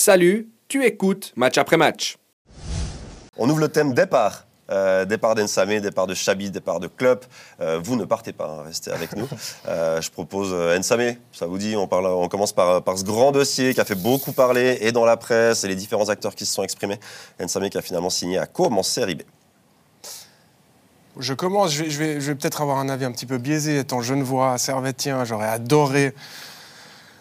Salut, tu écoutes match après match. On ouvre le thème départ. Euh, départ d'Ensame, départ de Chabi, départ de Club. Euh, vous ne partez pas, hein, restez avec nous. Euh, je propose Nsame, ça vous dit, on, parle, on commence par, par ce grand dossier qui a fait beaucoup parler, et dans la presse, et les différents acteurs qui se sont exprimés. Nsame qui a finalement signé à Com en Série B. Je commence, je vais, je vais- je vais peut-être avoir un avis un petit peu biaisé, étant genevois, servetien, j'aurais adoré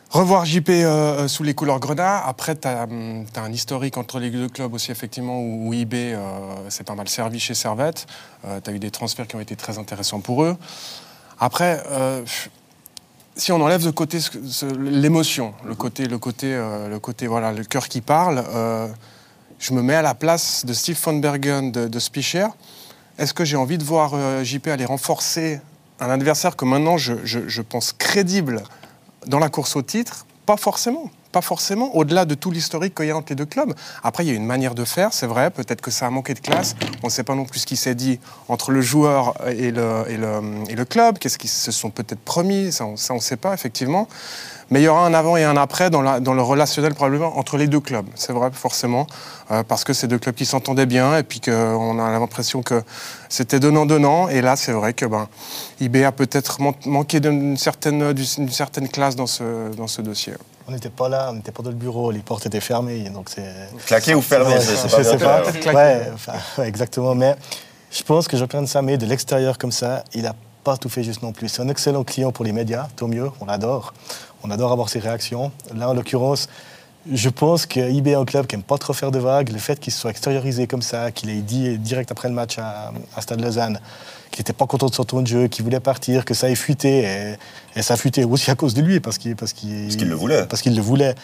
revoir JP euh, euh, sous les couleurs grenat. Après, tu as, un historique entre les deux clubs aussi, effectivement, où, où IB euh, s'est pas mal servi chez Servette. tu as eu des transferts qui ont été très intéressants pour eux. Après, euh, si on enlève de côté l'émotion, le côté, le côté, euh, le côté, voilà, le cœur qui parle, euh, je me mets à la place de Steve von Bergen de, Spicher. Est-ce que j'ai envie de voir euh, JP aller renforcer un adversaire que maintenant je pense crédible dans la course au titre Pas forcément. Pas forcément, au-delà de tout l'historique qu'il y a entre les deux clubs. Après, il y a une manière de faire, c'est vrai. Peut-être que ça a manqué de classe. On ne sait pas non plus ce qui s'est dit entre le joueur et le, et le, et le club. Qu'est-ce qu'ils se sont peut-être promis? Ça, on ne sait pas, effectivement. Mais il y aura un avant et un après dans, la- dans le relationnel probablement entre les deux clubs. C'est vrai, forcément, euh, parce que c'est deux clubs qui s'entendaient bien et puis qu'on a l'impression que c'était donnant-donnant. Et là, c'est vrai que ben, IB a peut-être man- manqué d'une certaine, d'une certaine classe dans ce, dans ce dossier. On n'était pas là, on n'était pas dans le bureau, les portes étaient fermées, donc c'est... Claqué ou fermé, Ouais, c'est c'est je pas sais bien pas. clair. claqué. Ouais, enfin, ouais, exactement. Mais je pense que Jean-Pierre Samé, de l'extérieur comme ça, il n'a pas tout fait juste non plus. C'est un excellent client pour les médias, tant mieux, on l'adore. On adore avoir ses réactions. Là, en l'occurrence, je pense que IB est un club qui n'aime pas trop faire de vagues. Le fait qu'il se soit extériorisé comme ça, qu'il ait dit direct après le match à, à Stade Lausanne qu'il n'était pas content de son tour de jeu, qu'il voulait partir, que ça ait fuité. Et, et ça a fuité aussi à cause de lui, parce qu'il parce qu'il- Parce qu'il le voulait. Parce qu'il le voulait.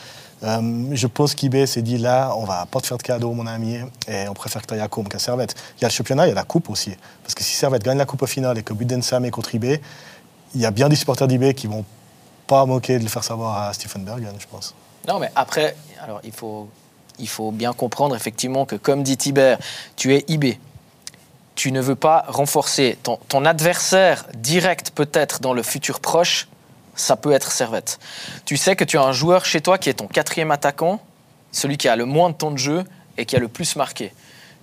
Euh, je pense qu'IB s'est dit là, on va pas te faire de cadeau, mon ami, et on préfère que tu ailles à Côme qu'à Servette. Il y a le championnat, il y a la coupe aussi. Parce que si Servette gagne la coupe au final et que Budensam est contre IB, il y a bien des supporters d'IB qui vont pas manquer de le faire savoir à Stephen Bergen, je pense. Non, mais après, alors il faut, il faut bien comprendre effectivement que, comme dit Tibert, tu es IB. Tu ne veux pas renforcer ton, ton adversaire direct, peut-être dans le futur proche, ça peut être Servette. Tu sais que tu as un joueur chez toi qui est ton quatrième attaquant, celui qui a le moins de temps de jeu et qui a le plus marqué.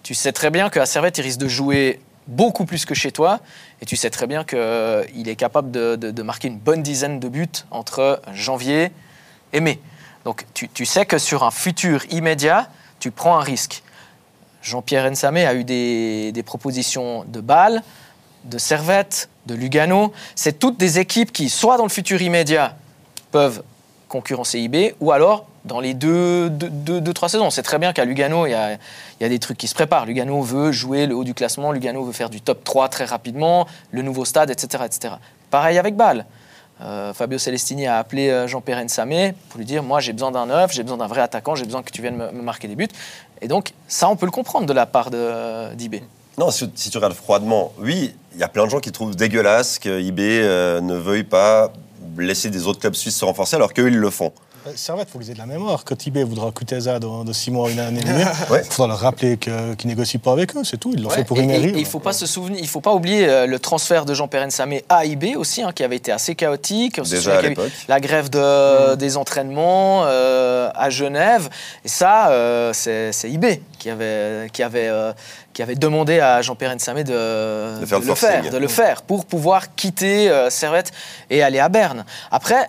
Tu sais très bien qu'à Servette, il risque de jouer beaucoup plus que chez toi, et tu sais très bien qu'il est capable de, marquer une bonne dizaine de buts entre janvier et mai. Donc tu, tu sais que sur un futur immédiat, tu prends un risque. Jean-Pierre Nsamé a eu des, des propositions de Bâle, de Servette, de Lugano. C'est toutes des équipes qui, soit dans le futur immédiat, peuvent concurrencer IB, ou alors dans les deux, deux, deux- deux, trois saisons. On sait très bien qu'à Lugano, il y a, il y a des trucs qui se préparent. Lugano veut jouer le haut du classement, Lugano veut faire du top 3 très rapidement, le nouveau stade, etc. etc. Pareil avec Bâle. Euh, Fabio Celestini a appelé euh, Jean-Pierre Nsamé pour lui dire Moi, j'ai besoin d'un neuf, j'ai besoin d'un vrai attaquant, j'ai besoin que tu viennes me, marquer des buts. Et donc, ça, on peut le comprendre de la part d'IB. Non, si, si tu regardes froidement, oui, il y a plein de gens qui trouvent dégueulasse que IB euh, ne veuille pas laisser des autres clubs suisses se renforcer alors qu'eux, ils le font. Euh, Servette, il faut qu'ils aient de la mémoire. Quand IB voudra Kuteza dans, dans six mois, une année et demie, il Ouais. faudra leur rappeler qu'ils négocient pas avec eux, c'est tout. Ils l'ont Ouais, fait pour une il faut pas se souvenir, il faut pas oublier euh, le transfert de Jean-Pierre Nsamé à IB aussi, hein, qui avait été assez chaotique. Déjà à l'époque. La grève de- des entraînements euh, à Genève. Et ça, euh, c'est IB qui avait, qui, avait, euh, qui avait demandé à Jean-Pierre Nsamé de, De faire de le faire, de le faire pour pouvoir quitter euh, Servette et aller à Berne. Après,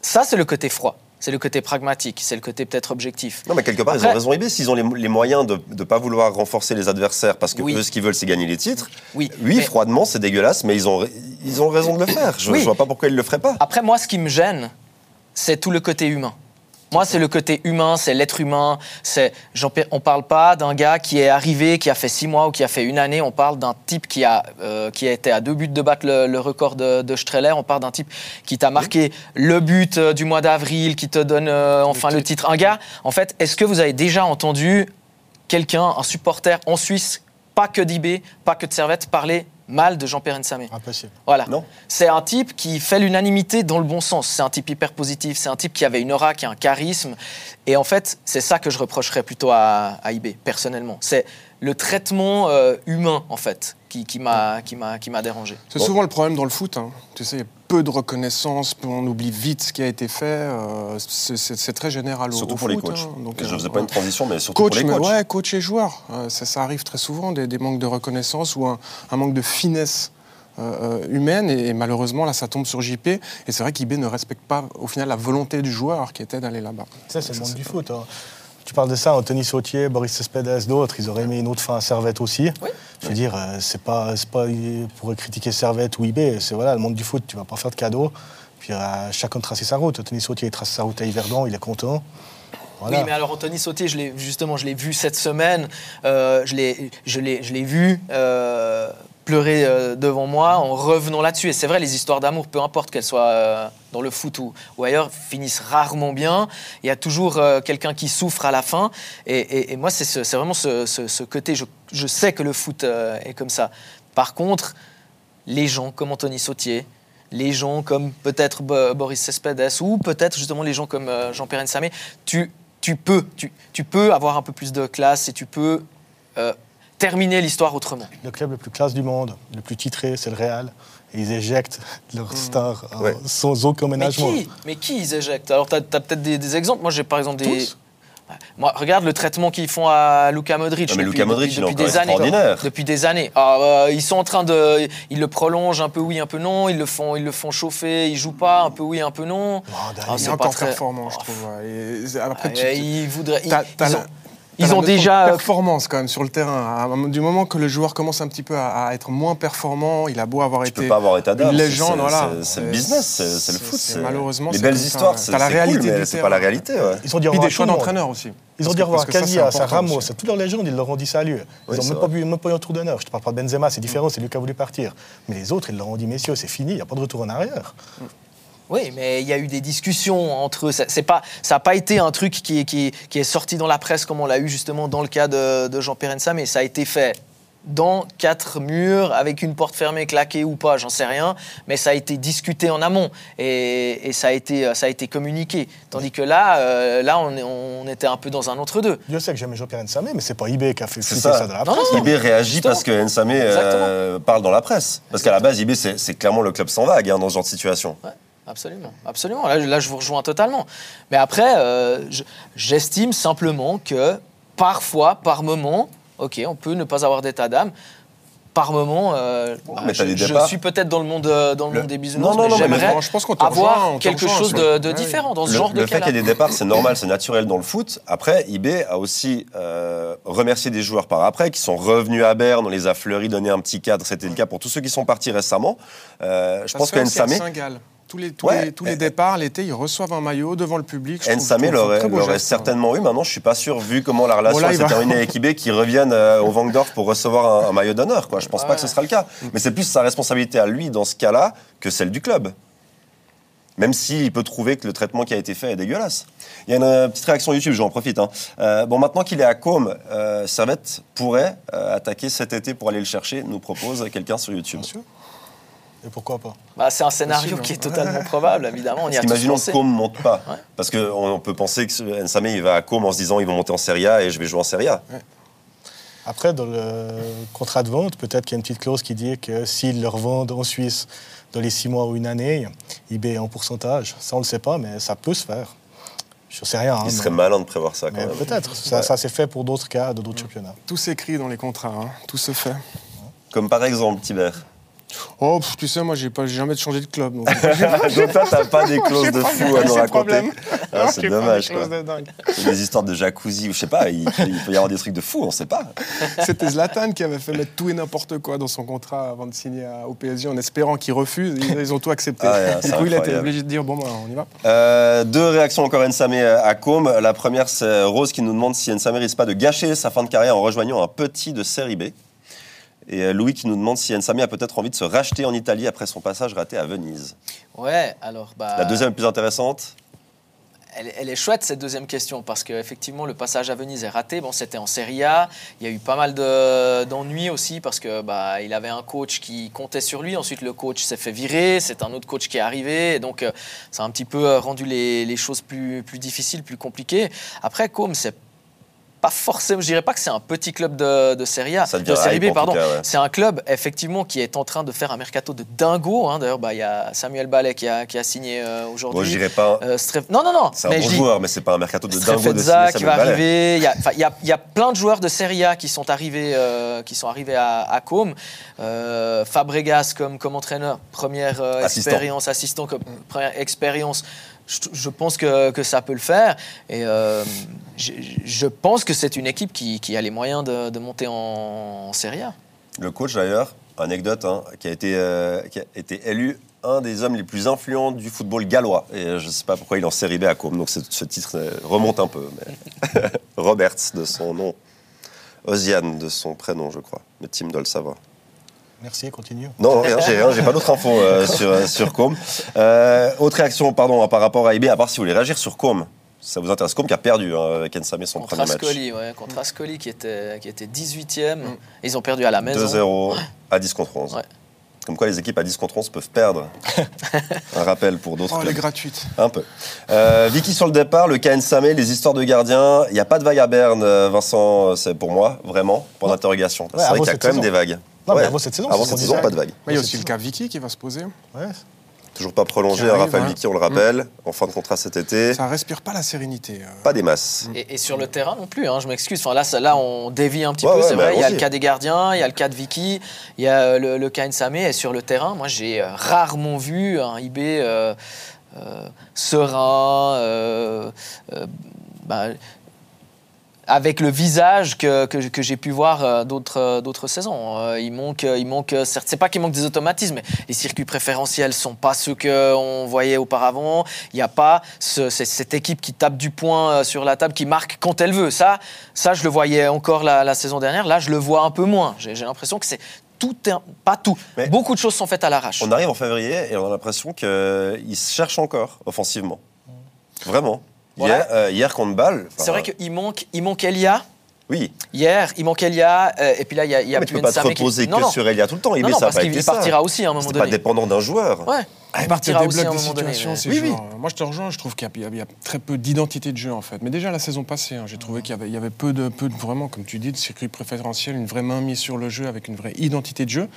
ça, c'est le côté froid. C'est le côté pragmatique, c'est le côté peut-être objectif. Non, mais quelque part, ils Après- ont raison IB. S'ils ont les, les moyens de ne pas vouloir renforcer les adversaires parce que Oui. eux, ce qu'ils veulent, c'est gagner les titres. Oui, Oui, mais- froidement, c'est dégueulasse, mais ils ont, ils ont raison de le faire. Je ne Oui. vois pas pourquoi ils ne le feraient pas. Après, moi, ce qui me gêne, c'est tout le côté humain. Moi, c'est le côté humain, c'est l'être humain. C'est, on parle pas d'un gars qui est arrivé, qui a fait six mois ou qui a fait une année. On parle d'un type qui a, euh, qui a été à deux buts de battre le, le record de, de Streller. On parle d'un type qui t'a marqué le but euh, du mois d'avril, qui te donne euh, enfin le titre. Un gars, en fait, est-ce que vous avez déjà entendu quelqu'un, un supporter en Suisse, pas que d'IB, pas que de Servette, parler mal de Jean-Pierre Nsamé Impossible. voilà. Non. C'est un type qui fait l'unanimité dans le bon sens. C'est un type hyper positif. C'est un type qui avait une aura, qui a un charisme. Et en fait, c'est ça que je reprocherais plutôt à, à IB, personnellement. C'est le traitement euh, humain, en fait, qui, qui m'a qui m'a- qui m'a dérangé. C'est Bon. souvent le problème dans le foot. hein. Tu sais, il y a peu de reconnaissance, on oublie vite ce qui a été fait. euh, c'est- c'est c'est très général au, Surtout au pour les coachs. hein. Donc, je euh, faisais pas une transition, mais surtout Coach, pour les mais coachs. ouais, coach et joueur. Euh, ça, ça arrive très souvent, des, des manques de reconnaissance ou un, un manque de finesse humaine. Et, et malheureusement, là, ça tombe sur JP. Et c'est vrai qu'IB ne respecte pas, au final, la volonté du joueur qui était d'aller là-bas. Ça, c'est le Ça, monde du foot. hein. Tu parles de ça, Anthony Sautier, Boris Cespedes, d'autres, ils auraient mis une autre fin à Servette aussi. Oui. Je veux dire, euh, c'est pas, pas pour critiquer Servette ou IB, c'est voilà, le monde du foot, tu vas pas faire de cadeaux. Puis euh, chacun tracer sa route. Anthony Sautier, il trace sa route à Yverdon, il est content. Voilà. Oui, mais alors Anthony Sauté, je justement, je l'ai vu cette semaine. euh, je l'ai, je vu euh, pleurer euh, devant moi en revenant là-dessus. Et c'est vrai, les histoires d'amour, peu importe qu'elles soient euh, dans le foot ou, ailleurs, finissent rarement bien. Il y a toujours euh, quelqu'un qui souffre à la fin. Et, et- moi, c'est, ce- vraiment ce, ce- côté. Je, je sais que le foot est comme ça. Par contre, les gens comme Anthony Sautier, les gens comme peut-être Bo- Boris Cespedes ou peut-être justement les gens comme Jean-Pierre Nsamé, tu, tu, peux, tu, tu peux avoir un peu plus de classe et tu peux terminer l'histoire autrement. Le club le plus classe du monde, le plus titré, c'est le Real. Et ils éjectent leurs stars euh, Ouais. sans aucun Mais ménagement. qui, mais qui ils éjectent? Alors, tu as, peut-être des, des exemples. Moi, j'ai par exemple des. Tous? Ouais. Moi, regarde le traitement qu'ils font à Luka Modric. Ah, mais depuis, Luka Modric, depuis, depuis des années. extraordinaire. Depuis des années. Ah, euh, ils sont en train de. Ils le prolongent un peu oui, un peu non. Ils le font, ils le font chauffer. Ils jouent pas un peu oui, un peu non. Oh, Ah, c'est encore très- performant, je Oh, trouve. ouais. Et après, tu- Euh, tu- ils ont, ils ont déjà. performance quand même sur le terrain. Du moment que le joueur commence un petit peu à, à être moins performant, il a beau avoir Tu été peux pas avoir état une légende, c'est- voilà. c'est- le business, c'est le foot. c'est- malheureusement, Les belles histoires, c'est la réalité cool, c'est pas la réalité. ouais. Ils ont dû Puis revoir des choix d'entraîneur aussi. Ils ont dû revoir Casillas, à Ramos, à toutes leurs légendes, ils leur ont dit salut. Ils n'ont même, pas eu- même pas eu un tour d'honneur. Je te parle pas de Benzema, c'est différent, c'est lui qui a voulu partir. Mais les autres, ils leur ont dit messieurs, c'est fini, il n'y a pas de retour en arrière. Oui, mais il y a eu des discussions entre eux. Ça c'est pas, ça n'a pas été un truc qui est, qui, est- qui est sorti dans la presse comme on l'a eu justement dans le cas de, de Jean-Pierre mais Ça a été fait dans quatre murs, avec une porte fermée, claquée ou pas, j'en sais rien. Mais ça a été discuté en amont et, et ça, a été, ça a été communiqué. Tandis que là, euh, là on, était un peu dans un entre-deux. Dieu sait que j'aimais Jean-Pierre Nsamé, mais c'est pas IB qui a fait ça. ça. dans la presse. non, IB réagit parce que Nsamé euh, parle dans la presse. Parce qu'à la base, IB, c'est c'est clairement le club sans vague hein, dans ce genre de situation. Ouais, absolument, absolument. Là, là, je vous rejoins totalement. Mais après, euh, je- j'estime simplement que parfois, par moment, ok, on peut ne pas avoir d'état d'âme. Par moment, euh, bah, je, suis peut-être dans le monde, euh, dans le Le- monde des bisounours, Non, non, mais non, mais j'aimerais Bon, je pense qu'on te rejoint, avoir te quelque rejoint chose de, de Ouais, différent dans ce Le, genre de le fait qu'il y ait des départs, c'est normal, c'est naturel dans le foot. Après, IB a aussi euh, remercié des joueurs par après qui sont revenus à Berne, on les a fleuris, donné un petit cadre. C'était le cas pour tous ceux qui sont partis récemment. Euh, je Ça pense que Saint-Gall. Tous les, tous, Ouais. les, tous les départs, l'été, ils reçoivent un maillot devant le public. Trouve- l'aurait hein. certainement eu. Maintenant, je suis pas sûr, vu comment la relation s'est terminée avec IB, qu'ils reviennent euh, au Vangdorf pour recevoir un, un maillot d'honneur. Je pense pas que ce sera le cas. Mais c'est plus sa responsabilité à lui dans ce cas-là que celle du club. Même s'il peut trouver que le traitement qui a été fait est dégueulasse. Il y a une euh, petite réaction YouTube, j'en profite. hein. Euh, bon, maintenant qu'il est à Côme, euh, Servette pourrait euh, attaquer cet été pour aller le chercher, nous propose quelqu'un sur YouTube. Bien sûr. Et pourquoi pas Bah, c'est un scénario Possible, qui est hein. totalement probable, évidemment. On y a Imaginons que. Côme ne monte pas. Ouais. Parce qu'on on peut penser que il va à Côme en se disant ils vont monter en Serie A et je vais jouer en Serie A. Après, dans le contrat de vente, peut-être qu'il y a une petite clause qui dit que s'ils le revendent en Suisse dans les six mois ou une année, IB est en pourcentage. Ça, on ne le sait pas, mais ça peut se faire. Je ne sais rien. hein, Il mais- serait malin de prévoir ça quand mais même. peut-être. Ça, Ouais. ça s'est fait pour d'autres cas, de d'autres championnats. Tout s'écrit dans les contrats, hein. tout se fait. Comme par exemple, Tibert. Oh, pff, tu sais, moi, j'ai pas jamais changé de club. Donc, Donc toi, t'as pas des clauses de fou à nous raconter. problème. Ah, c'est dommage, quoi. de. Des histoires de jacuzzi ou je sais pas, il, il peut y avoir des trucs de fou, on sait pas. C'était Zlatan qui avait fait mettre tout et n'importe quoi dans son contrat avant de signer à- au PSG en espérant qu'il refuse. Ils, ils ont tout accepté. Ah du coup, il a été obligé de dire bon, bah, on y va. Euh, deux réactions encore Nsamé à Côme. La première, c'est Rose qui nous demande si Nsamé risque pas de gâcher sa fin de carrière en rejoignant un petit de série B. Et euh, Louis qui nous demande si Nsamé a peut-être envie de se racheter en Italie après son passage raté à Venise. Ouais, alors. Bah, La deuxième plus intéressante, Elle, elle est chouette cette deuxième question parce qu'effectivement le passage à Venise est raté. Bon, c'était en Serie A. Il y a eu pas mal de- d'ennuis aussi parce que bah, il avait un coach qui comptait sur lui. Ensuite, le coach s'est fait virer. C'est un autre coach qui est arrivé. Et donc, euh, ça a un petit peu euh, rendu les, les choses plus, plus difficiles, plus compliquées. Après, comme c'est pas forcément, je dirais pas que c'est un petit club de, de Serie A, Ça de hype, B, pardon. ouais. C'est un club effectivement qui est en train de faire un mercato de dingo. hein. D'ailleurs, bah, il y a Samuel Ballet qui a, qui a signé euh, aujourd'hui. Moi, je dirais pas. Euh, Stref- Non, non, non. C'est un mais bon dis- joueur, mais c'est pas un mercato de dingo de qui va Ballet. arriver. Il y, a, enfin, il, y a, y a plein de joueurs de Serie A qui sont arrivés, euh, qui sont arrivés à, à Côme. Fabregas comme, comme entraîneur, première Assistant. expérience, assistant comme première expérience. Je, je pense que, que ça peut le faire. Et je, je pense que c'est une équipe qui, qui a les moyens de, de monter en, Serie A. Le coach, d'ailleurs, anecdote, hein, qui, a été, euh, qui a été élu un des hommes les plus influents du football gallois. Et euh, je ne sais pas pourquoi il est en série B à Côme, donc ce titre euh, remonte un peu. Mais Roberts, de son nom. Oziane, de son prénom, je crois. Mais Tim doit le savoir. Merci, continue. Non, rien, j'ai rien, j'ai pas d'autres infos euh, sur, sur Com. Euh, autre réaction, pardon, par rapport à IB, à part si vous voulez réagir sur Com. Ça vous intéresse Com qui a perdu hein, avec Ensame son Contre premier match. Ascoli, ouais, contre Ascoli qui était, qui était 18e. Ils ont perdu à la maison. 2-0 à 10 contre 11. Ouais. Comme quoi les équipes à 10 contre 11 peuvent perdre. Un rappel pour d'autres Oh, elle est gratuite. Un peu. Euh, Vicky sur le départ, le KN Samé, les histoires de gardiens. Il n'y a pas de vague à Berne, euh, Vincent, c'est pour moi, vraiment, pour l'interrogation. c'est vrai qu'il y a quand même saison. des vagues. Non, mais avant cette saison, Avant cette pas de vague. Mais il y a c'est aussi le cas Vicky qui va se poser. Ouais. Toujours pas prolongé, hein, arrive, Raphaël. Vicky, on le rappelle, en fin de contrat cet été. Ça respire pas la sérénité. euh. Pas des masses. Et, et sur le terrain non plus, hein, je m'excuse. Enfin, là, ça- là, on dévie un petit Ouais, peu, ouais, c'est mais vrai. Il y a le cas des gardiens, il y a le cas de Vicky, il y a euh, le, le cas Nsame. Et sur le terrain, moi, j'ai euh, rarement vu un IB euh, euh, serein, euh, euh, bah, avec le visage que, que, que j'ai pu voir euh, d'autres euh, d'autres saisons. Euh, il manque, il manque certes, c'est pas qu'il manque des automatismes, mais les circuits préférentiels sont pas ceux qu'on voyait auparavant. Il n'y a pas ce- cette équipe qui tape du poing euh, sur la table, qui marque quand elle veut. Ça, ça je le voyais encore la, la saison dernière. Là, je le vois un peu moins. J'ai j'ai l'impression que c'est tout, pas tout. Mais- Beaucoup de choses sont faites à l'arrache. On arrive en février et on a l'impression qu'ils se cherchent encore offensivement. Vraiment. Hier, euh, hier contre Bâle. C'est vrai qu'il manque, il manque Elia. Oui, Hier, il manque Elia. euh, et puis là, il y a, il y a mais tu plus peux pas te qui- reposer Non, que non. sur Elia tout le temps. Non, Ibé, non, ça parce qu'il il ça. partira aussi à un moment C'était pas donné. dépendant d'un joueur. Ouais. Il Ça partira aussi à un moment donné. Oui, oui. Moi, je te rejoins, je trouve qu'il y, a- il y a très peu d'identité de jeu, en fait. Mais déjà, la saison passée, hein, j'ai trouvé qu'il y avait, il y avait peu, de, peu de, vraiment, comme tu dis, de circuit préférentiel, une vraie main mise sur le jeu avec une vraie identité de jeu.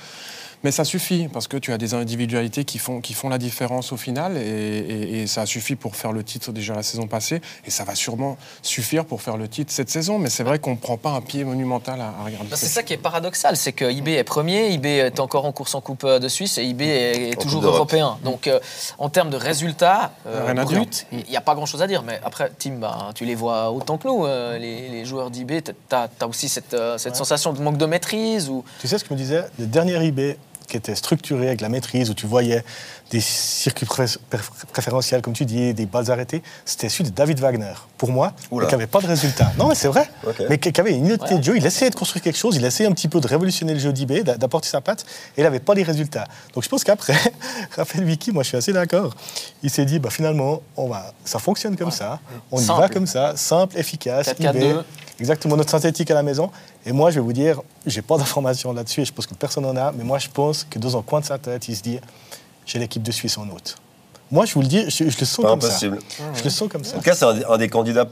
Mais ça suffit, parce que tu as des individualités qui font, qui font la différence au final, et, et- et ça a suffi pour faire le titre déjà la saison passée, et ça va sûrement suffire pour faire le titre cette saison, mais c'est vrai qu'on ne prend pas un pied monumental à, à regarder. Ben, C'est ça qui est paradoxal, c'est que IB est premier, IB est encore en course en Coupe euh, de Suisse et IB est, toujours européen. Donc euh, en termes de résultats euh, bruts, il n'y a pas grand-chose à dire. Mais après, Tim, ben, tu les vois autant que nous, euh, les, les joueurs d'IB. Tu as, aussi cette, cette sensation de manque de maîtrise ou... Tu sais ce que me disait Le dernier IB qui était structuré avec la maîtrise, où tu voyais des circuits pré- préf- préférentiels, comme tu dis, des balles arrêtées, c'était celui de David Wagner. Pour moi, mais qui n'avait pas de résultat. Non, mais c'est vrai. Mais qui avait une identité Ouais. de jeu. Il essayait de construire quelque chose, il essayait un petit peu de révolutionner le jeu d'IB, d'a- d'apporter sa patte, et il n'avait pas les résultats. Donc je pense qu'après, Raphaël Vicky, moi je suis assez d'accord. Il s'est dit, bah, finalement, on va, ça fonctionne comme ça, on y Simple. va comme ça, simple, efficace, 4-4-2. IB, Exactement, notre synthétique à la maison. Et moi, je vais vous dire, j'ai pas d'informations là-dessus et je pense que personne n'en a, mais moi, je pense que dans un coin de sa tête, il se dit j'ai l'équipe de Suisse en août. Moi, je vous le dis, je, je le sens Pas comme impossible. ça. Je le sens comme ça. En tout cas, c'est un, des- un des candidats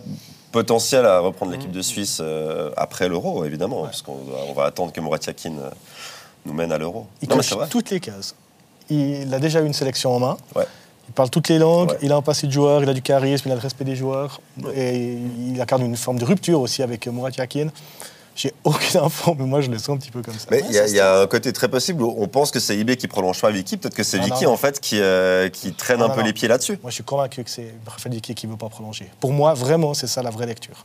potentiels à reprendre l'équipe de Suisse euh, après l'Euro, évidemment, parce qu'on va, on va attendre que Murat Yakin euh, nous mène à l'Euro. Il Non, mais toutes les cases. Il a déjà eu une sélection en main. Ouais. Il parle toutes les langues, Ouais. il a un passé de joueur, il a du charisme, il a le respect des joueurs. Et il incarne une forme de rupture aussi avec Murat Yakin. J'ai aucune info, mais moi, je le sens un petit peu comme ça. Mais Ouais, il y, a- y un côté très possible où on pense que c'est IB qui prolonge pas Vicky, peut-être que c'est Ah, Vicky non. en fait qui, euh, qui traîne Ah, un non, peu non. les pieds là-dessus. Moi, je suis convaincu que c'est Raphaël Vicky qui ne veut pas prolonger. Pour moi, vraiment, c'est ça la vraie lecture.